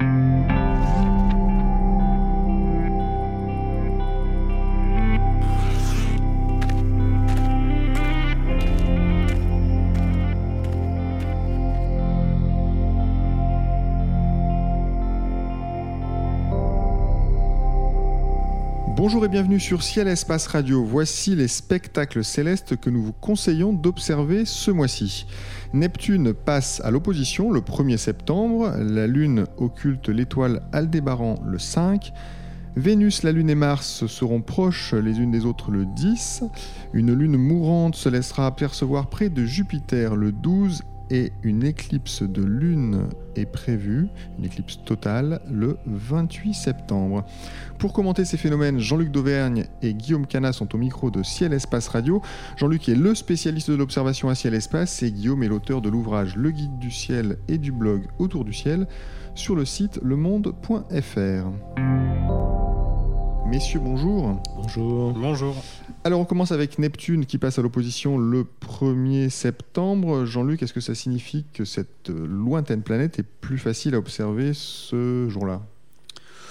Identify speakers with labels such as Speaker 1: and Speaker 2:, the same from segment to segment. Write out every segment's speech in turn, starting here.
Speaker 1: Música Bonjour et bienvenue sur Ciel Espace Radio. Voici les spectacles célestes que nous vous conseillons d'observer ce mois-ci. Neptune passe à l'opposition le 1er septembre, la Lune occulte l'étoile Aldébaran le 5, Vénus, la Lune et Mars seront proches les unes des autres le 10, une Lune mourante se laissera apercevoir près de Jupiter le 12 et une éclipse de lune est prévue, une éclipse totale, le 28 septembre. Pour commenter ces phénomènes, Jean-Luc Dauvergne et Guillaume Cana sont au micro de Ciel Espace Radio. Jean-Luc est le spécialiste de l'observation à ciel espace et Guillaume est l'auteur de l'ouvrage Le guide du ciel et du blog Autour du ciel sur le site lemonde.fr. Messieurs, bonjour.
Speaker 2: Bonjour.
Speaker 3: Bonjour.
Speaker 1: Alors on commence avec Neptune qui passe à l'opposition le 1er septembre. Jean-Luc, est-ce que ça signifie que cette lointaine planète est plus facile à observer ce jour-là?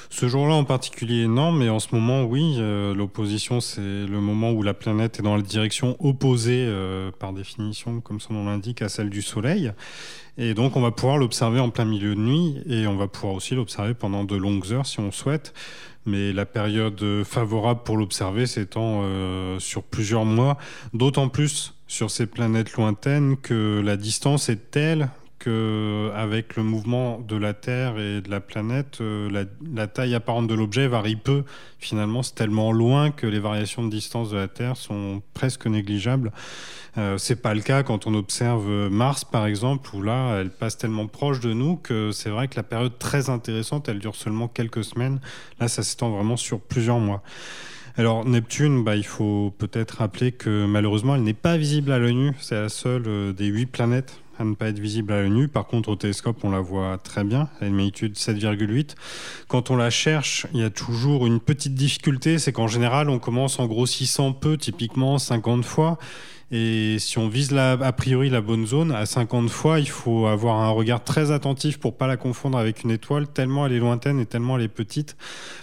Speaker 3: Ce jour-là en particulier, non, mais en ce moment, oui. Euh, l'opposition, c'est le moment où la planète est dans la direction opposée, euh, par définition, comme son nom l'indique, à celle du Soleil. Et donc, on va pouvoir l'observer en plein milieu de nuit et on va pouvoir aussi l'observer pendant de longues heures si on souhaite mais la période favorable pour l'observer s'étend euh, sur plusieurs mois, d'autant plus sur ces planètes lointaines que la distance est telle que avec le mouvement de la Terre et de la planète, euh, la, taille apparente de l'objet varie peu. Finalement, c'est tellement loin que les variations de distance de la Terre sont presque négligeables. Euh, c'est pas le cas quand on observe Mars, par exemple, où là, elle passe tellement proche de nous que c'est vrai que la période très intéressante, elle dure seulement quelques semaines. Là, ça s'étend vraiment sur plusieurs mois. Alors Neptune, bah, il faut peut-être rappeler que malheureusement, elle n'est pas visible à l'œil nu. C'est la seule euh, des huit planètes à ne pas être visible à l'œil nu. Par contre, au télescope, on la voit très bien. A une magnitude 7,8. Quand on la cherche, il y a toujours une petite difficulté. C'est qu'en général, on commence en grossissant peu, typiquement 50 fois. Et si on vise la, a priori la bonne zone, à 50 fois, il faut avoir un regard très attentif pour pas la confondre avec une étoile, tellement elle est lointaine et tellement elle est petite.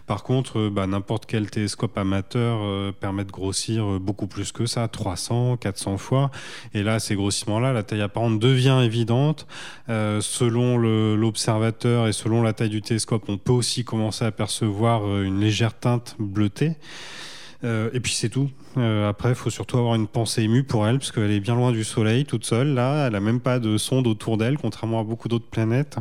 Speaker 3: Par contre, euh, bah, n'importe quel télescope amateur euh, permet de grossir euh, beaucoup plus que ça, 300, 400 fois. Et là, ces groscissements-là, la taille apparente devient évidente. Euh, selon l'observateur et selon la taille du télescope, on peut aussi commencer à percevoir une légère teinte bleutée. Euh, et puis c'est tout. Euh, après, il faut surtout avoir une pensée émue pour elle, parce qu'elle est bien loin du Soleil, toute seule. Là, elle n'a même pas de sonde autour d'elle, contrairement à beaucoup d'autres planètes.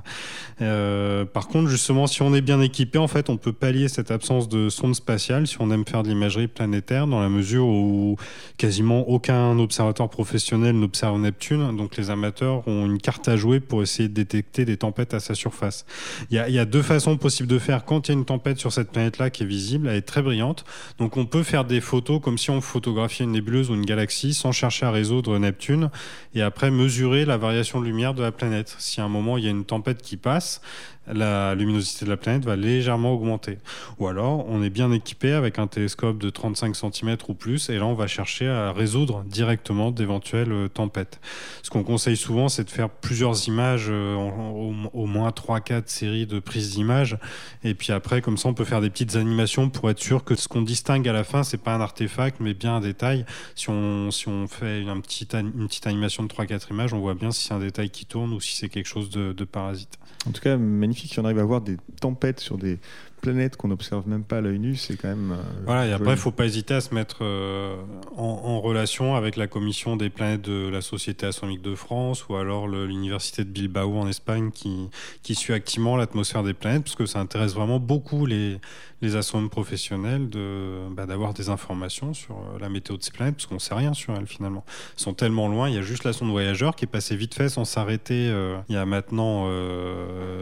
Speaker 3: Euh, par contre, justement, si on est bien équipé, en fait, on peut pallier cette absence de sonde spatiale si on aime faire de l'imagerie planétaire, dans la mesure où quasiment aucun observateur professionnel n'observe Neptune. Donc, les amateurs ont une carte à jouer pour essayer de détecter des tempêtes à sa surface. Il y a, y a deux façons possibles de faire quand il y a une tempête sur cette planète-là qui est visible. Elle est très brillante. Donc, on peut faire des photos comme si on photographiait une nébuleuse ou une galaxie sans chercher à résoudre Neptune et après mesurer la variation de lumière de la planète. Si à un moment il y a une tempête qui passe, la luminosité de la planète va légèrement augmenter. Ou alors, on est bien équipé avec un télescope de 35 cm ou plus, et là, on va chercher à résoudre directement d'éventuelles euh, tempêtes. Ce qu'on conseille souvent, c'est de faire plusieurs images, euh, au, moins 3-4 séries de prises d'images, et puis après, comme ça, on peut faire des petites animations pour être sûr que ce qu'on distingue à la fin, c'est pas un artefact, mais bien un détail. Si on, si on fait une petite, une petite animation de 3-4 images, on voit bien si c'est un détail qui tourne ou si c'est quelque chose de, de parasite.
Speaker 1: En tout cas, si on arrive à voir des tempêtes sur des planètes qu'on n'observe même pas à l'œil nu, c'est quand même. Euh,
Speaker 3: voilà, et après, il ne faut pas hésiter à se mettre euh, en, relation avec la commission des planètes de la Société astronomique de France ou alors l'Université de Bilbao en Espagne qui, qui suit activement l'atmosphère des planètes, parce que ça intéresse vraiment beaucoup les, les astronomes professionnels bah, d'avoir des informations sur euh, la météo de ces planètes, parce qu'on ne sait rien sur elles finalement. Elles sont tellement loin, il y a juste la sonde voyageur qui est passée vite fait sans s'arrêter il y a maintenant.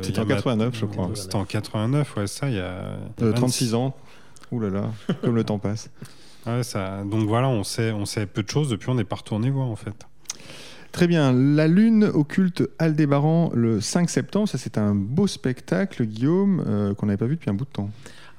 Speaker 1: C'était en 89, je crois.
Speaker 3: C'était en 89, ouais, ça, il y a
Speaker 1: 36 euh, ans. Ouh là là, comme le temps passe.
Speaker 3: ça, donc voilà, on sait, on sait peu de choses depuis, on n'est pas retourné voir en fait.
Speaker 1: Très bien. La Lune occulte Aldébaran le 5 septembre. Ça, c'est un beau spectacle, Guillaume, euh, qu'on n'avait pas vu depuis un bout de temps.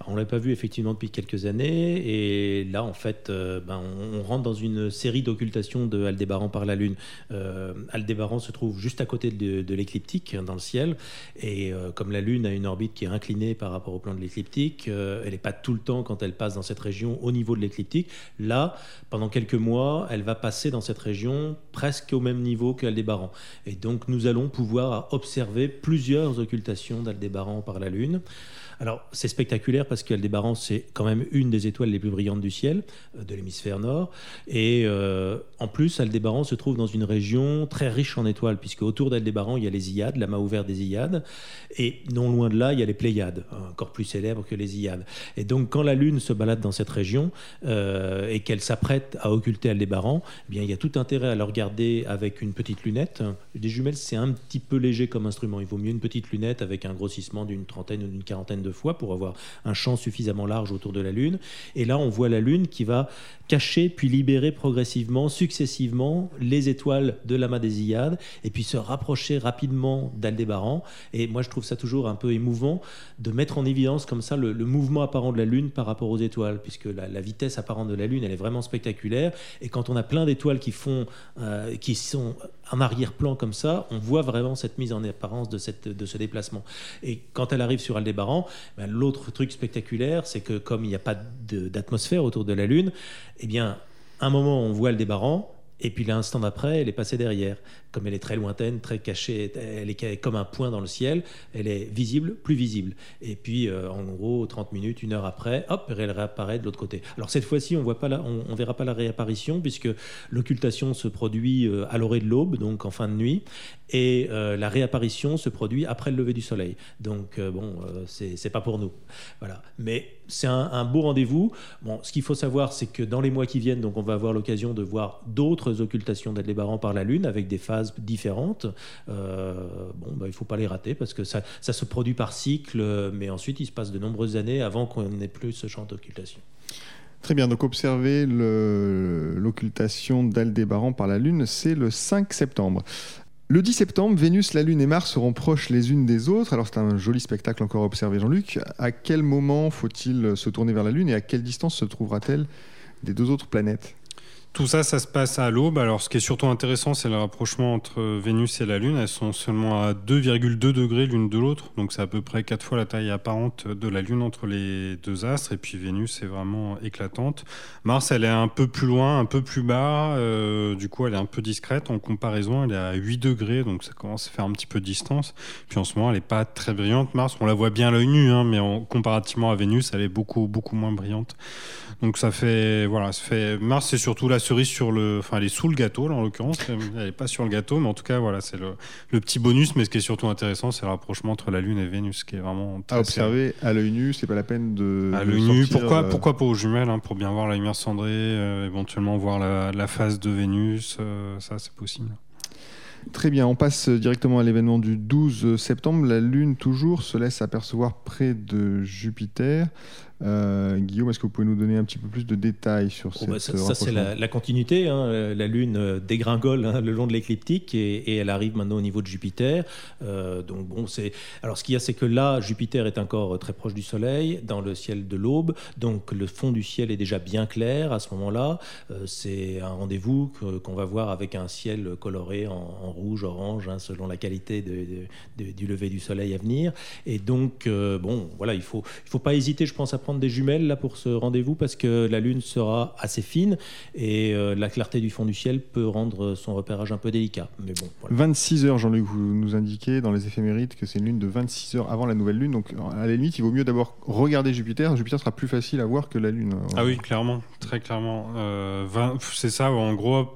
Speaker 2: On ne l'a pas vu effectivement depuis quelques années, et là, en fait, euh, ben, on, rentre dans une série d'occultations de par la Lune. Euh, Aldébaran se trouve juste à côté de, l'écliptique, hein, dans le ciel, et euh, comme la Lune a une orbite qui est inclinée par rapport au plan de l'écliptique, elle n'est pas tout le temps, quand elle passe dans cette région, au niveau de l'écliptique. Là, pendant quelques mois, elle va passer dans cette région presque au même niveau qu'Aldébaran. Et donc, nous allons pouvoir observer plusieurs occultations d'Aldébaran par la Lune. Alors, c'est spectaculaire parce qu'Aldébaran, c'est quand même une des étoiles les plus brillantes du ciel, euh, de l'hémisphère nord. Et euh, en plus, Aldébaran se trouve dans une région très riche en étoiles, puisque autour d'Aldébaran, il y a les Iades, la main ouverte des Iades. Et non loin de là, il y a les Pléiades, encore plus célèbres que les Iades. Et donc, quand la Lune se balade dans cette région euh, et qu'elle s'apprête à occulter Aldébaran, eh bien, il y a tout intérêt à le regarder avec une petite lunette. Des jumelles, c'est un petit peu léger comme instrument. Il vaut mieux une petite lunette avec un grossissement d'une trentaine ou d'une quarantaine de fois pour avoir un champ suffisamment large autour de la Lune. Et là, on voit la Lune qui va cacher puis libérer progressivement, successivement, les étoiles de l'amas des Iades et puis se rapprocher rapidement d'Aldébaran. Et moi, je trouve ça toujours un peu émouvant de mettre en évidence comme ça le, mouvement apparent de la Lune par rapport aux étoiles, puisque la, vitesse apparente de la Lune, elle est vraiment spectaculaire. Et quand on a plein d'étoiles qui font, euh, qui sont en arrière-plan comme ça, on voit vraiment cette mise en apparence de, cette, de ce déplacement. Et quand elle arrive sur Aldébaran, ben, l'autre truc spectaculaire, c'est que comme il n'y a pas d'atmosphère autour de la Lune, eh bien, un moment, on voit Aldébaran, et puis l'instant d'après, elle est passée derrière comme elle est très lointaine, très cachée, elle est comme un point dans le ciel, elle est visible, plus visible. Et puis, euh, en gros, 30 minutes, une heure après, hop, elle réapparaît de l'autre côté. Alors cette fois-ci, on ne verra pas la réapparition puisque l'occultation se produit euh, à l'orée de l'aube, donc en fin de nuit, et euh, la réapparition se produit après le lever du soleil. Donc bon, c'est pas pour nous. Voilà. Mais c'est un, beau rendez-vous. Ce qu'il faut savoir, c'est que dans les mois qui viennent, donc on va avoir l'occasion de voir d'autres occultations d'Adlébaran par la Lune avec des phases différentes, euh, bon, bah, il ne faut pas les rater parce que ça, ça, se produit par cycle, mais ensuite il se passe de nombreuses années avant qu'on n'ait plus ce genre d'occultation.
Speaker 1: Très bien, donc observer l'occultation d'Aldébaran par la Lune, c'est le 5 septembre. Le 10 septembre, Vénus, la Lune et Mars seront proches les unes des autres. Alors c'est un joli spectacle encore à observer, Jean-Luc. À quel moment faut-il se tourner vers la Lune et à quelle distance se trouvera-t-elle des deux autres planètes?
Speaker 3: Tout ça, ça se passe à l'aube. Alors, ce qui est surtout intéressant, c'est le rapprochement entre Vénus et la Lune. Elles sont seulement à 2,2 degrés l'une de l'autre. Donc, c'est à peu près quatre fois la taille apparente de la Lune entre les deux astres. Et puis, Vénus est vraiment éclatante. Mars, elle est un peu plus loin, un peu plus bas. Euh, du coup, elle est un peu discrète. En comparaison, elle est à 8 degrés. Donc, ça commence à faire un petit peu de distance. Puis, en ce moment, elle n'est pas très brillante. Mars, on la voit bien à l'œil nu, hein, mais en, comparativement à Vénus, elle est beaucoup, beaucoup moins brillante. Donc, ça fait. Voilà, ça fait. Mars, c'est surtout la cerise sur le. Enfin, elle est sous le gâteau, là, en l'occurrence. Elle n'est pas sur le gâteau, mais en tout cas, voilà, c'est le, le, petit bonus. Mais ce qui est surtout intéressant, c'est le rapprochement entre la Lune et Vénus, qui est vraiment.
Speaker 1: à observer à l'œil nu, c'est pas la peine de.
Speaker 3: À l'œil nu, pourquoi, euh, pourquoi pas aux jumelles, hein, pour bien voir la lumière cendrée, euh, éventuellement voir la, la, phase de Vénus, euh, ça, c'est possible.
Speaker 1: Très bien, on passe directement à l'événement du 12 septembre. La Lune, toujours, se laisse apercevoir près de Jupiter. Euh, Guillaume, est-ce que vous pouvez nous donner un petit peu plus de détails sur oh, bah,
Speaker 2: cette Ça, c'est la, continuité. Hein. La Lune euh, dégringole hein, le long de l'écliptique et, elle arrive maintenant au niveau de Jupiter. Euh, donc bon, c'est alors ce qu'il y a, c'est que là, Jupiter est encore très proche du Soleil, dans le ciel de l'aube. Donc le fond du ciel est déjà bien clair à ce moment-là. c'est un rendez-vous qu'on va voir avec un ciel coloré en, rouge, orange, hein, selon la qualité du lever du Soleil à venir. Et donc bon, voilà, il faut il faut pas hésiter, je pense, à prendre des jumelles là pour ce rendez-vous parce que la Lune sera assez fine et euh, la clarté du fond du ciel peut rendre son repérage un peu délicat. Mais bon,
Speaker 1: 26 heures, Jean-Luc, vous nous indiquez dans les éphémérides que c'est une lune de 26 heures avant la nouvelle lune. Donc à la limite, il vaut mieux d'abord regarder Jupiter. Jupiter sera plus facile à voir que la Lune.
Speaker 3: Ah oui, clairement, très clairement. Euh, c'est ça, en gros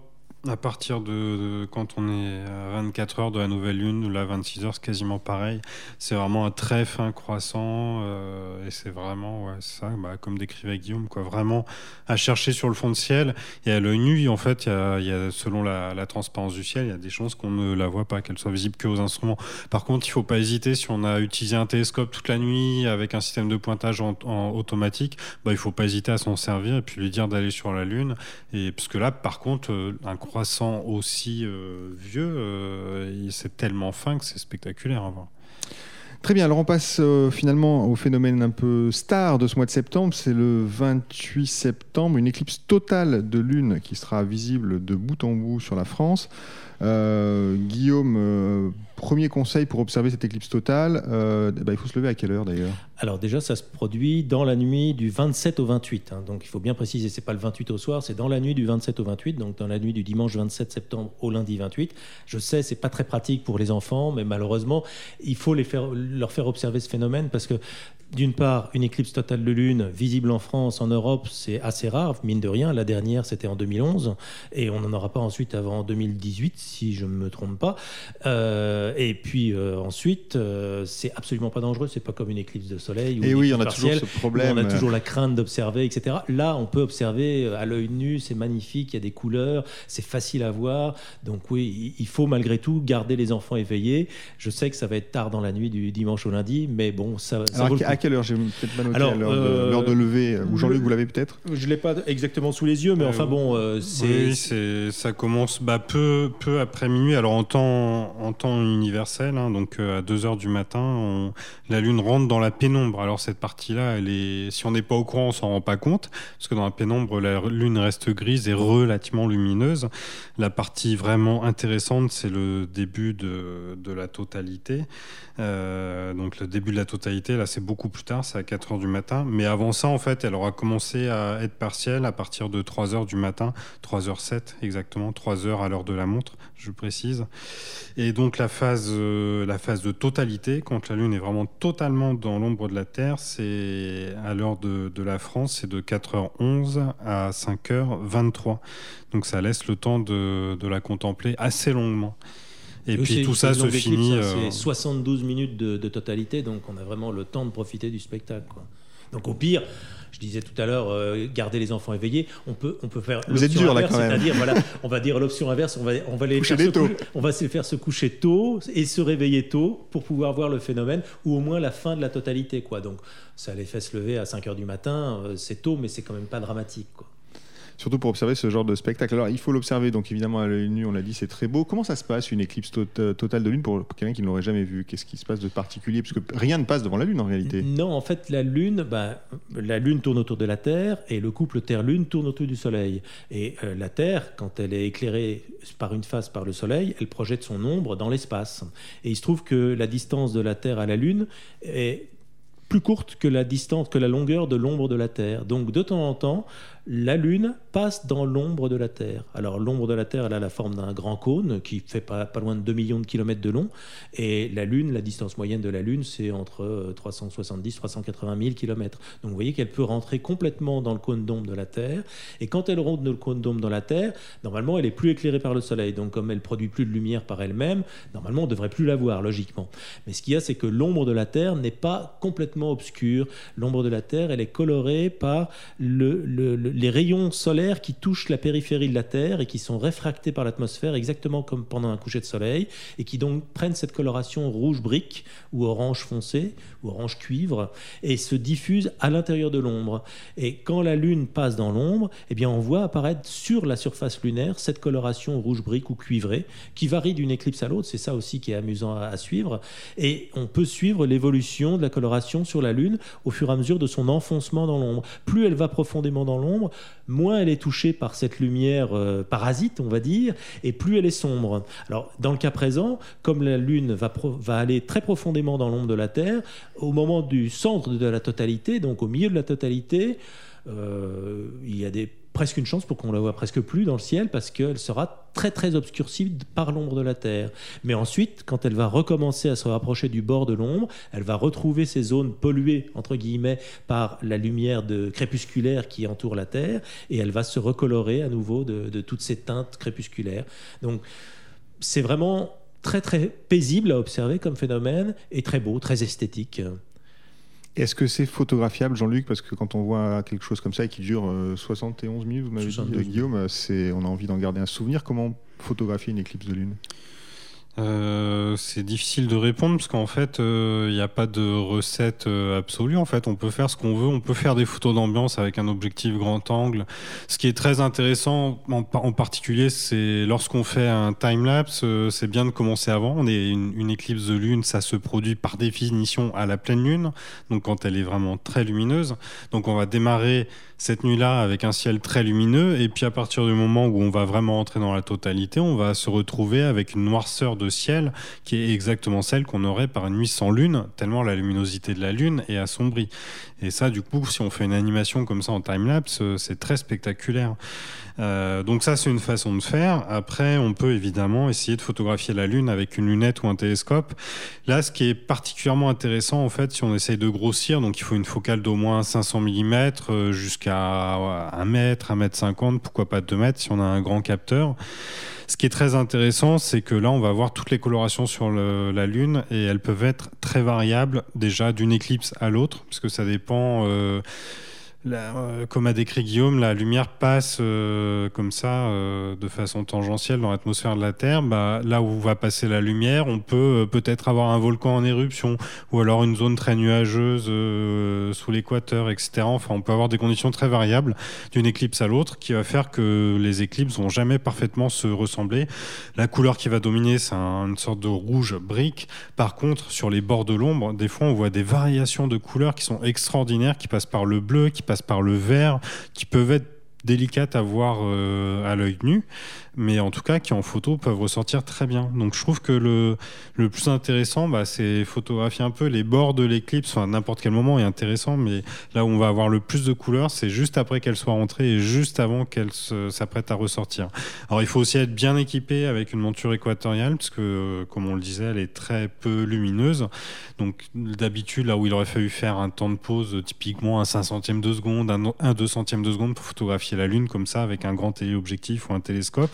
Speaker 3: à partir de, quand on est à 24 heures de la nouvelle lune, là 26 heures, c'est quasiment pareil. C'est vraiment un très fin croissant euh, et c'est vraiment ouais, ça, bah, comme décrivait Guillaume, quoi, vraiment à chercher sur le fond de ciel. Et à l'œil nu, en fait, il y a, selon la, transparence du ciel, il y a des chances qu'on ne la voit pas, qu'elle soit visible que aux instruments. Par contre, il faut pas hésiter si on a utilisé un télescope toute la nuit avec un système de pointage en, automatique, bah, il faut pas hésiter à s'en servir et puis lui dire d'aller sur la lune. Et parce que là, par contre, euh, un croissant aussi euh, vieux, euh, c'est tellement fin que c'est spectaculaire à voir.
Speaker 1: Très bien, alors on passe euh, finalement au phénomène un peu star de ce mois de septembre. C'est le 28 septembre, une éclipse totale de lune qui sera visible de bout en bout sur la France. Guillaume, premier conseil pour observer cette éclipse totale, euh, bah, il faut se lever à quelle heure d'ailleurs?
Speaker 2: Alors déjà, ça se produit dans la nuit du 27 au 28. Hein. donc il faut bien préciser, c'est pas le 28 au soir, c'est dans la nuit du 27 au 28, donc dans la nuit du dimanche 27 septembre au lundi 28. Je sais, c'est pas très pratique pour les enfants, mais malheureusement, il faut les faire, leur faire observer ce phénomène parce que d'une part, une éclipse totale de lune visible en France, en Europe, c'est assez rare, mine de rien. La dernière, c'était en 2011, et on n'en aura pas ensuite avant 2018, si je ne me trompe pas. Euh, et puis euh, ensuite, euh, c'est absolument pas dangereux. C'est pas comme une éclipse de soleil. Ou
Speaker 1: et oui, on a toujours ce problème.
Speaker 2: On a toujours la crainte d'observer, etc. Là, on peut observer à l'œil nu. C'est magnifique. Il y a des couleurs. C'est facile à voir. Donc oui, il faut malgré tout garder les enfants éveillés. Je sais que ça va être tard dans la nuit du dimanche au lundi, mais bon, ça. ça
Speaker 1: à quelle heure J'ai peut-être pas noté l'heure de, lever. Ou Jean-Luc, vous l'avez peut-être
Speaker 2: Je l'ai pas exactement sous les yeux, mais enfin bon, c'est.
Speaker 3: Oui, ça commence bah, peu, peu après minuit. Alors en temps, en temps universel, hein, donc euh, à 2 heures du matin, la Lune rentre dans la pénombre. Alors cette partie-là, si on n'est pas au courant, on s'en rend pas compte, parce que dans la pénombre, la Lune reste grise et relativement lumineuse. La partie vraiment intéressante, c'est le début de, de la totalité. Euh, donc le début de la totalité, là, c'est beaucoup plus tard, c'est à 4 heures du matin. Mais avant ça, en fait, elle aura commencé à être partielle à partir de 3 heures du matin, 3 heures 7 exactement, 3 heures à l'heure de la montre, je précise. Et donc la phase, euh, la phase de totalité, quand la Lune est vraiment totalement dans l'ombre de la Terre, c'est à l'heure de, de, la France, c'est de 4h11 à 5h23. Donc ça laisse le temps de, de la contempler assez longuement. Et, puis tout ça se finit.
Speaker 2: C'est 72 euh, minutes de, de, totalité, donc on a vraiment le temps de profiter du spectacle. Quoi. Donc au pire, je disais tout à l'heure, euh, garder les enfants éveillés. On peut, on peut faire.
Speaker 1: Vous êtes dur là quand même.
Speaker 2: C'est-à-dire, voilà, on va dire l'option inverse. On va, on va les faire se on va se faire se coucher tôt et se réveiller tôt pour pouvoir voir le phénomène ou au moins la fin de la totalité, quoi. Donc, ça les fait se lever à 5 heures du matin. Euh, c'est tôt, mais c'est quand même pas dramatique, quoi
Speaker 1: surtout pour observer ce genre de spectacle. Alors, il faut l'observer, donc évidemment, à l'œil nu, on l'a dit, c'est très beau. Comment ça se passe, une éclipse tota-, totale de lune, pour quelqu'un qui ne l'aurait jamais vu Qu'est-ce qui se passe de particulier? Parce que rien ne passe devant la lune, en réalité.
Speaker 2: Non, en fait, la lune, bah, la lune tourne autour de la Terre, et le couple Terre-Lune tourne autour du Soleil. Et euh, la Terre, quand elle est éclairée par une face par le Soleil, elle projette son ombre dans l'espace. Et il se trouve que la distance de la Terre à la Lune est plus courte que la distance, que la longueur de l'ombre de la Terre. Donc de temps en temps, la Lune passe dans l'ombre de la Terre. Alors l'ombre de la Terre, elle a la forme d'un grand cône qui fait pas, loin de 2 millions de kilomètres de long. Et la Lune, la distance moyenne de la Lune, c'est entre 370 380 000 kilomètres. Donc vous voyez qu'elle peut rentrer complètement dans le cône d'ombre de la Terre. Et quand elle rentre dans le cône d'ombre dans la Terre, normalement, elle est plus éclairée par le Soleil. Donc comme elle produit plus de lumière par elle-même, normalement, on devrait plus la voir, logiquement. Mais ce qu'il y a, c'est que l'ombre de la Terre n'est pas complètement obscure. L'ombre de la Terre, elle est colorée par le les rayons solaires qui touchent la périphérie de la Terre et qui sont réfractés par l'atmosphère exactement comme pendant un coucher de soleil et qui donc prennent cette coloration rouge brique ou orange foncé ou orange cuivre et se diffusent à l'intérieur de l'ombre. Et quand la Lune passe dans l'ombre, eh bien on voit apparaître sur la surface lunaire cette coloration rouge brique ou cuivrée qui varie d'une éclipse à l'autre. C'est ça aussi qui est amusant à, à suivre. Et on peut suivre l'évolution de la coloration sur la Lune au fur et à mesure de son enfoncement dans l'ombre. Plus elle va profondément dans l'ombre, moins elle est touchée par cette lumière euh, parasite, on va dire, et plus elle est sombre. Alors, dans le cas présent, comme la Lune va, aller très profondément dans l'ombre de la Terre, au moment du centre de la totalité, donc au milieu de la totalité, euh, il y a des presque une chance pour qu'on la voit presque plus dans le ciel parce qu'elle sera très très obscurcie par l'ombre de la Terre. Mais ensuite, quand elle va recommencer à se rapprocher du bord de l'ombre, elle va retrouver ces zones polluées entre guillemets par la lumière de crépusculaire qui entoure la Terre et elle va se recolorer à nouveau de, de toutes ces teintes crépusculaires. Donc c'est vraiment très très paisible à observer comme phénomène et très beau, très esthétique.
Speaker 1: Est-ce que c'est photographiable, Jean-Luc? Parce que quand on voit quelque chose comme ça qui dure 71 euh, minutes, vous m'avez dit, Guillaume, on a envie d'en garder un souvenir. Comment photographier une éclipse de lune?
Speaker 3: Euh, c'est difficile de répondre parce qu'en fait, il euh, n'y a pas de recette euh, absolue. En fait, on peut faire ce qu'on veut. On peut faire des photos d'ambiance avec un objectif grand angle. Ce qui est très intéressant, en, particulier, c'est lorsqu'on fait un time lapse, c'est bien de commencer avant. On est une, une, éclipse de lune, ça se produit par définition à la pleine lune, donc quand elle est vraiment très lumineuse. Donc, on va démarrer cette nuit-là avec un ciel très lumineux, et puis à partir du moment où on va vraiment entrer dans la totalité, on va se retrouver avec une noirceur de ciel qui est exactement celle qu'on aurait par une nuit sans lune, tellement la luminosité de la lune est assombrie. Et ça, du coup, si on fait une animation comme ça en time-lapse, euh, c'est très spectaculaire. Euh, donc ça, c'est une façon de faire. Après, on peut évidemment essayer de photographier la Lune avec une lunette ou un télescope. Là, ce qui est particulièrement intéressant, en fait, si on essaye de grossir, donc il faut une focale d'au moins 500 mm jusqu'à 1 mètre, 1 mètre 50, pourquoi pas 2 mètres si on a un grand capteur. Ce qui est très intéressant, c'est que là, on va voir toutes les colorations sur la Lune et elles peuvent être très variables déjà d'une éclipse à l'autre, parce que ça dépend. Euh, euh, comme a décrit Guillaume, la lumière passe euh, comme ça, euh, de façon tangentielle dans l'atmosphère de la Terre. Bah, là où va passer la lumière, on peut peut-être avoir un volcan en éruption, ou alors une zone très nuageuse sous l'équateur, etc. Enfin, on peut avoir des conditions très variables d'une éclipse à l'autre, qui va faire que les éclipses vont jamais parfaitement se ressembler. La couleur qui va dominer, c'est une sorte de rouge brique. Par contre, sur les bords de l'ombre, des fois, on voit des variations de couleurs qui sont extraordinaires, qui passent par le bleu, qui passent par le vert, qui peuvent être délicates à voir euh, à l'œil nu mais en tout cas qui en photo peuvent ressortir très bien. Donc je trouve que le, le plus intéressant, bah, c'est photographier un peu les bords de l'éclipse, enfin n'importe quel moment est intéressant, mais là où on va avoir le plus de couleurs, c'est juste après qu'elle soit rentrée et juste avant qu'elle s'apprête à ressortir. Alors il faut aussi être bien équipé avec une monture équatoriale, parce que comme on le disait, elle est très peu lumineuse. Donc d'habitude, là où il aurait fallu faire un temps de pause, typiquement un 5 centième de seconde, un, un 2 centième de seconde pour photographier la Lune comme ça avec un grand téléobjectif ou un télescope,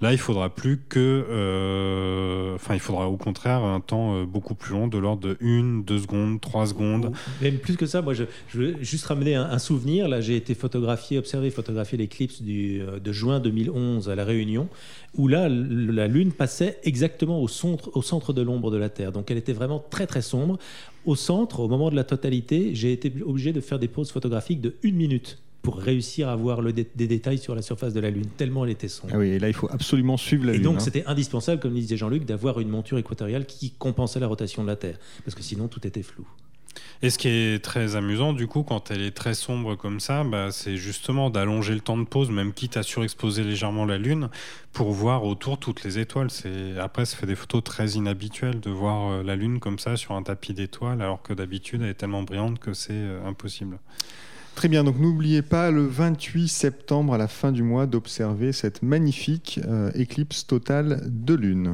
Speaker 3: Là, il faudra plus que, euh, enfin, il faudra au contraire un temps euh, beaucoup plus long, de l'ordre de 1, 2 secondes, 3 secondes.
Speaker 2: Même plus que ça, moi, je, veux juste ramener un, souvenir. Là, j'ai été photographié, observé, photographié l'éclipse euh, de juin 2011 à La Réunion, où là, la Lune passait exactement au centre, au centre de l'ombre de la Terre. Donc, elle était vraiment très, très sombre. Au centre, au moment de la totalité, j'ai été obligé de faire des pauses photographiques de 1 minute pour réussir à voir le des détails sur la surface de la Lune, tellement elle était sombre.
Speaker 1: Ah oui, et là, il faut absolument suivre la
Speaker 2: Lune.
Speaker 1: Et
Speaker 2: donc, hein. c'était indispensable, comme disait Jean-Luc, d'avoir une monture équatoriale qui compensait la rotation de la Terre, parce que sinon, tout était flou.
Speaker 3: Et ce qui est très amusant, du coup, quand elle est très sombre comme ça, bah, c'est justement d'allonger le temps de pause, même quitte à surexposer légèrement la Lune, pour voir autour toutes les étoiles. C'est Après, ça fait des photos très inhabituelles de voir euh, la Lune comme ça sur un tapis d'étoiles, alors que d'habitude, elle est tellement brillante que c'est euh, impossible.
Speaker 1: Très bien, donc n'oubliez pas le 28 septembre à la fin du mois d'observer cette magnifique euh, éclipse totale de lune.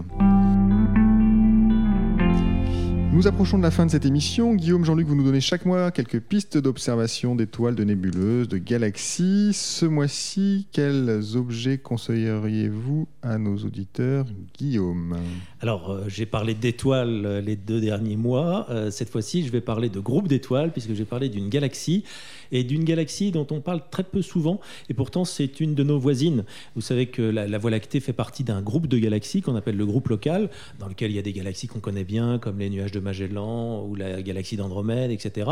Speaker 1: Nous approchons de la fin de cette émission. Guillaume, Jean-Luc, vous nous donnez chaque mois quelques pistes d'observation d'étoiles, de nébuleuses, de galaxies. Ce mois-ci, quels objets conseilleriez-vous à nos auditeurs, Guillaume?
Speaker 2: Alors, euh, j'ai parlé d'étoiles euh, les deux derniers mois. cette fois-ci, je vais parler de groupes d'étoiles, puisque j'ai parlé d'une galaxie et d'une galaxie dont on parle très peu souvent, et pourtant c'est une de nos voisines. Vous savez que la, Voie lactée fait partie d'un groupe de galaxies qu'on appelle le groupe local, dans lequel il y a des galaxies qu'on connaît bien, comme les nuages de Magellan ou la galaxie d'Andromède, etc.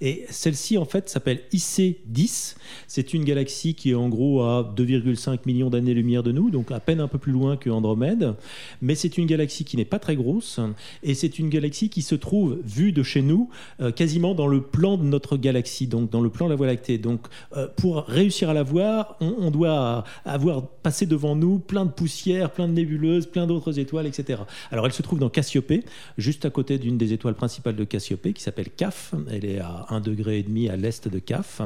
Speaker 2: Et celle-ci, en fait, s'appelle IC10. C'est une galaxie qui est en gros à 2,5 millions d'années-lumière de nous, donc à peine un peu plus loin que Andromède. Mais c'est une galaxie qui n'est pas très grosse, et c'est une galaxie qui se trouve, vue de chez nous, euh, quasiment dans le plan de notre galaxie, donc dans le plan de la Voie lactée. Donc, euh, pour réussir à la voir, on, doit avoir passé devant nous plein de poussières, plein de nébuleuses, plein d'autres étoiles, etc. Alors, elle se trouve dans Cassiopée, juste à côté d'une des étoiles principales de Cassiopée, qui s'appelle CAF. Elle est à 1,5 degré et demi à l'est de CAF.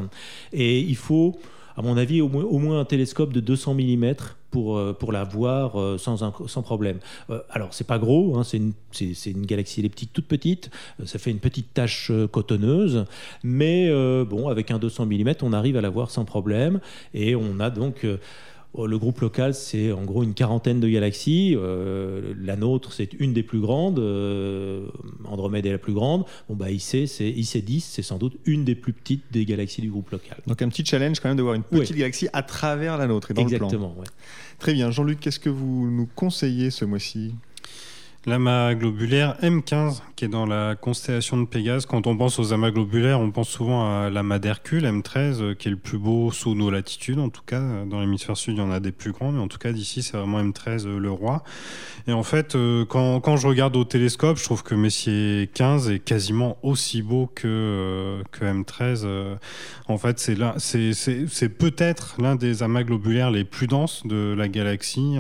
Speaker 2: Et il faut à mon avis, au moins, un télescope de 200 mm pour, euh, pour la voir euh, sans, problème. Euh, alors, c'est pas gros, hein, c'est une, galaxie elliptique toute petite, ça fait une petite tache cotonneuse, mais bon, avec un 200 mm, on arrive à la voir sans problème, et on a donc le groupe local, c'est en gros une quarantaine de galaxies. Euh, la nôtre, c'est une des plus grandes. Euh, Andromède est la plus grande. Bon, bah, IC, c'est IC10, c'est sans doute une des plus petites des galaxies du groupe local.
Speaker 1: Donc un petit challenge quand même de voir une petite galaxie à travers la nôtre et dans
Speaker 2: Exactement,
Speaker 1: le plan. Très bien. Jean-Luc, qu'est-ce que vous nous conseillez ce mois-ci?
Speaker 3: L'amas globulaire M15, qui est dans la constellation de Pégase. Quand on pense aux amas globulaires, on pense souvent à l'amas d'Hercule, M13, euh, qui est le plus beau sous nos latitudes. En tout cas, dans l'hémisphère sud, il y en a des plus grands, mais en tout cas, d'ici, c'est vraiment M13 euh, le roi. Et en fait, euh, quand, quand, je regarde au télescope, je trouve que Messier 15 est quasiment aussi beau que, que M13. En fait, c'est peut-être l'un des amas globulaires les plus denses de la galaxie.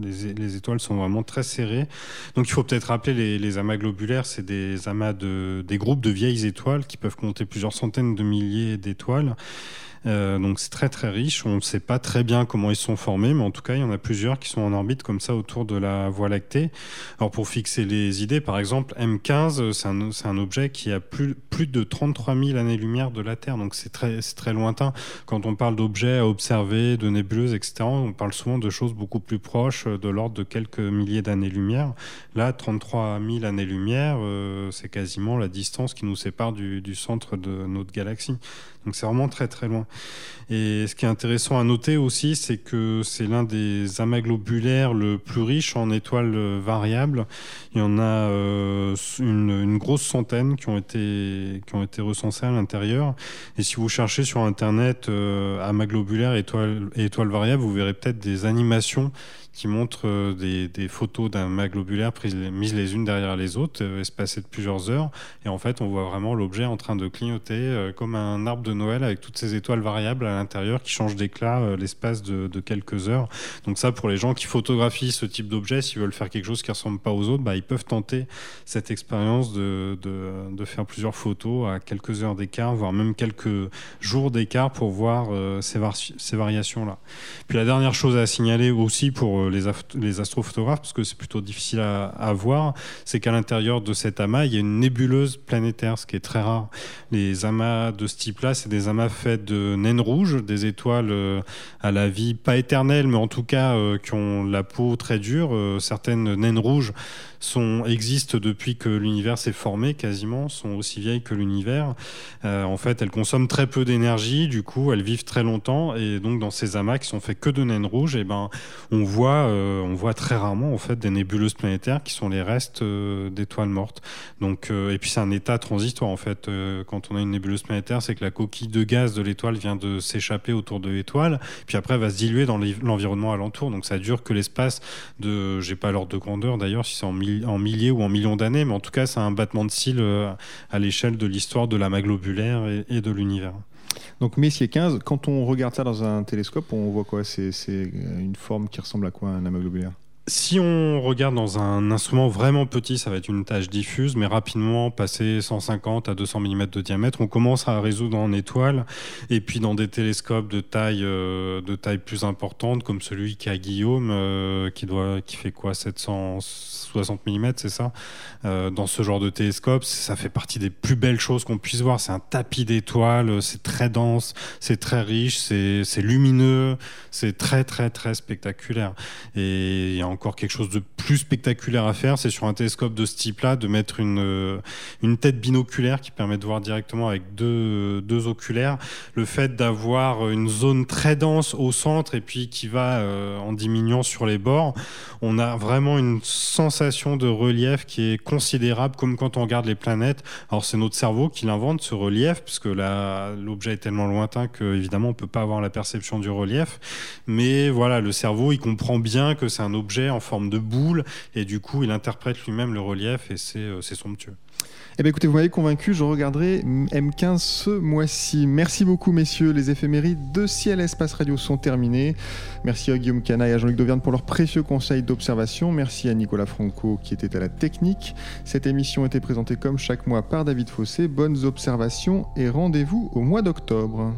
Speaker 3: Les étoiles sont vraiment très serrées. Donc il faut peut-être rappeler les, amas globulaires, c'est des amas de des groupes de vieilles étoiles qui peuvent compter plusieurs centaines de milliers d'étoiles euh, donc c'est très très riche. On ne sait pas très bien comment ils sont formés, mais en tout cas, il y en a plusieurs qui sont en orbite comme ça autour de la Voie lactée. Alors pour fixer les idées, par exemple, M15, c'est un, objet qui a plus, plus de 33 000 années-lumière de la Terre, donc c'est très, très lointain. Quand on parle d'objets à observer, de nébuleuses, etc., on parle souvent de choses beaucoup plus proches, de l'ordre de quelques milliers d'années-lumière. Là, 33 000 années-lumière, euh, c'est quasiment la distance qui nous sépare du centre de notre galaxie. Donc c'est vraiment très très loin. Et ce qui est intéressant à noter aussi, c'est que c'est l'un des amas globulaires le plus riche en étoiles variables. Il y en a euh, une, grosse centaine qui ont été, qui ont été recensées à l'intérieur. Et si vous cherchez sur Internet euh, amas globulaires étoiles, étoiles variables, vous verrez peut-être des animations qui montre euh, des, photos d'un mât globulaire prises, mises les unes derrière les autres, euh, espacées de plusieurs heures. Et en fait, on voit vraiment l'objet en train de clignoter euh, comme un arbre de Noël avec toutes ces étoiles variables à l'intérieur qui changent d'éclat l'espace de, quelques heures. Donc ça, pour les gens qui photographient ce type d'objet, s'ils veulent faire quelque chose qui ressemble pas aux autres, bah, ils peuvent tenter cette expérience de, faire plusieurs photos à quelques heures d'écart, voire même quelques jours d'écart pour voir ces, ces variations-là. Puis la dernière chose à signaler aussi pour euh, les, astrophotographes, parce que c'est plutôt difficile à, voir, c'est qu'à l'intérieur de cet amas, il y a une nébuleuse planétaire, ce qui est très rare. Les amas de ce type-là, c'est des amas faits de naines rouges, des étoiles euh, à la vie pas éternelle, mais en tout cas euh, qui ont la peau très dure. certaines naines rouges sont, existent depuis que l'univers s'est formé quasiment, sont aussi vieilles que l'univers. Euh, en fait, elles consomment très peu d'énergie, du coup, elles vivent très longtemps. Et donc, dans ces amas qui sont faits que de naines rouges, et eh ben, on voit, euh, on voit très rarement en fait des nébuleuses planétaires qui sont les restes euh, d'étoiles mortes. Donc, et puis c'est un état transitoire en fait. quand on a une nébuleuse planétaire, c'est que la coquille de gaz de l'étoile vient de s'échapper autour de l'étoile, puis après va se diluer dans l'environnement alentour. Donc ça dure que l'espace de, j'ai pas l'ordre de grandeur d'ailleurs, si c'est en en milliers ou en millions d'années, mais en tout cas, c'est un battement de cils euh, à l'échelle de l'histoire de l'amas globulaire et, de l'univers.
Speaker 1: Donc Messier 15, quand on regarde ça dans un télescope, on voit quoi? C'est une forme qui ressemble à quoi un amas globulaire?
Speaker 3: Si on regarde dans un instrument vraiment petit, ça va être une tâche diffuse, mais rapidement, passer 150 à 200 mm de diamètre, on commence à résoudre en étoiles. Et puis dans des télescopes de taille, euh, de taille plus importante, comme celui qu'a Guillaume, euh, qui, doit, qui fait quoi? 760 mm, c'est ça euh, Dans ce genre de télescope, ça fait partie des plus belles choses qu'on puisse voir. C'est un tapis d'étoiles, c'est très dense, c'est très riche, c'est lumineux, c'est très très très spectaculaire. Et encore quelque chose de plus spectaculaire à faire, c'est sur un télescope de ce type-là de mettre une, euh, une tête binoculaire qui permet de voir directement avec deux, deux oculaires. Le fait d'avoir une zone très dense au centre et puis qui va euh, en diminuant sur les bords, on a vraiment une sensation de relief qui est considérable, comme quand on regarde les planètes. Alors c'est notre cerveau qui l'invente ce relief, puisque l'objet est tellement lointain que évidemment on peut pas avoir la perception du relief. Mais voilà, le cerveau il comprend bien que c'est un objet en forme de boule, et du coup, il interprète lui-même le relief, et c'est euh, somptueux.
Speaker 1: Eh bien écoutez, vous m'avez convaincu, je regarderai M15 ce mois-ci. Merci beaucoup messieurs, les éphémérides de Ciel Espace Radio sont terminées. Merci à Guillaume Cana et à Jean-Luc Dauvergne pour leurs précieux conseils d'observation. Merci à Nicolas Franco qui était à la technique. Cette émission était présentée comme chaque mois par David Fossé. Bonnes observations et rendez-vous au mois d'octobre.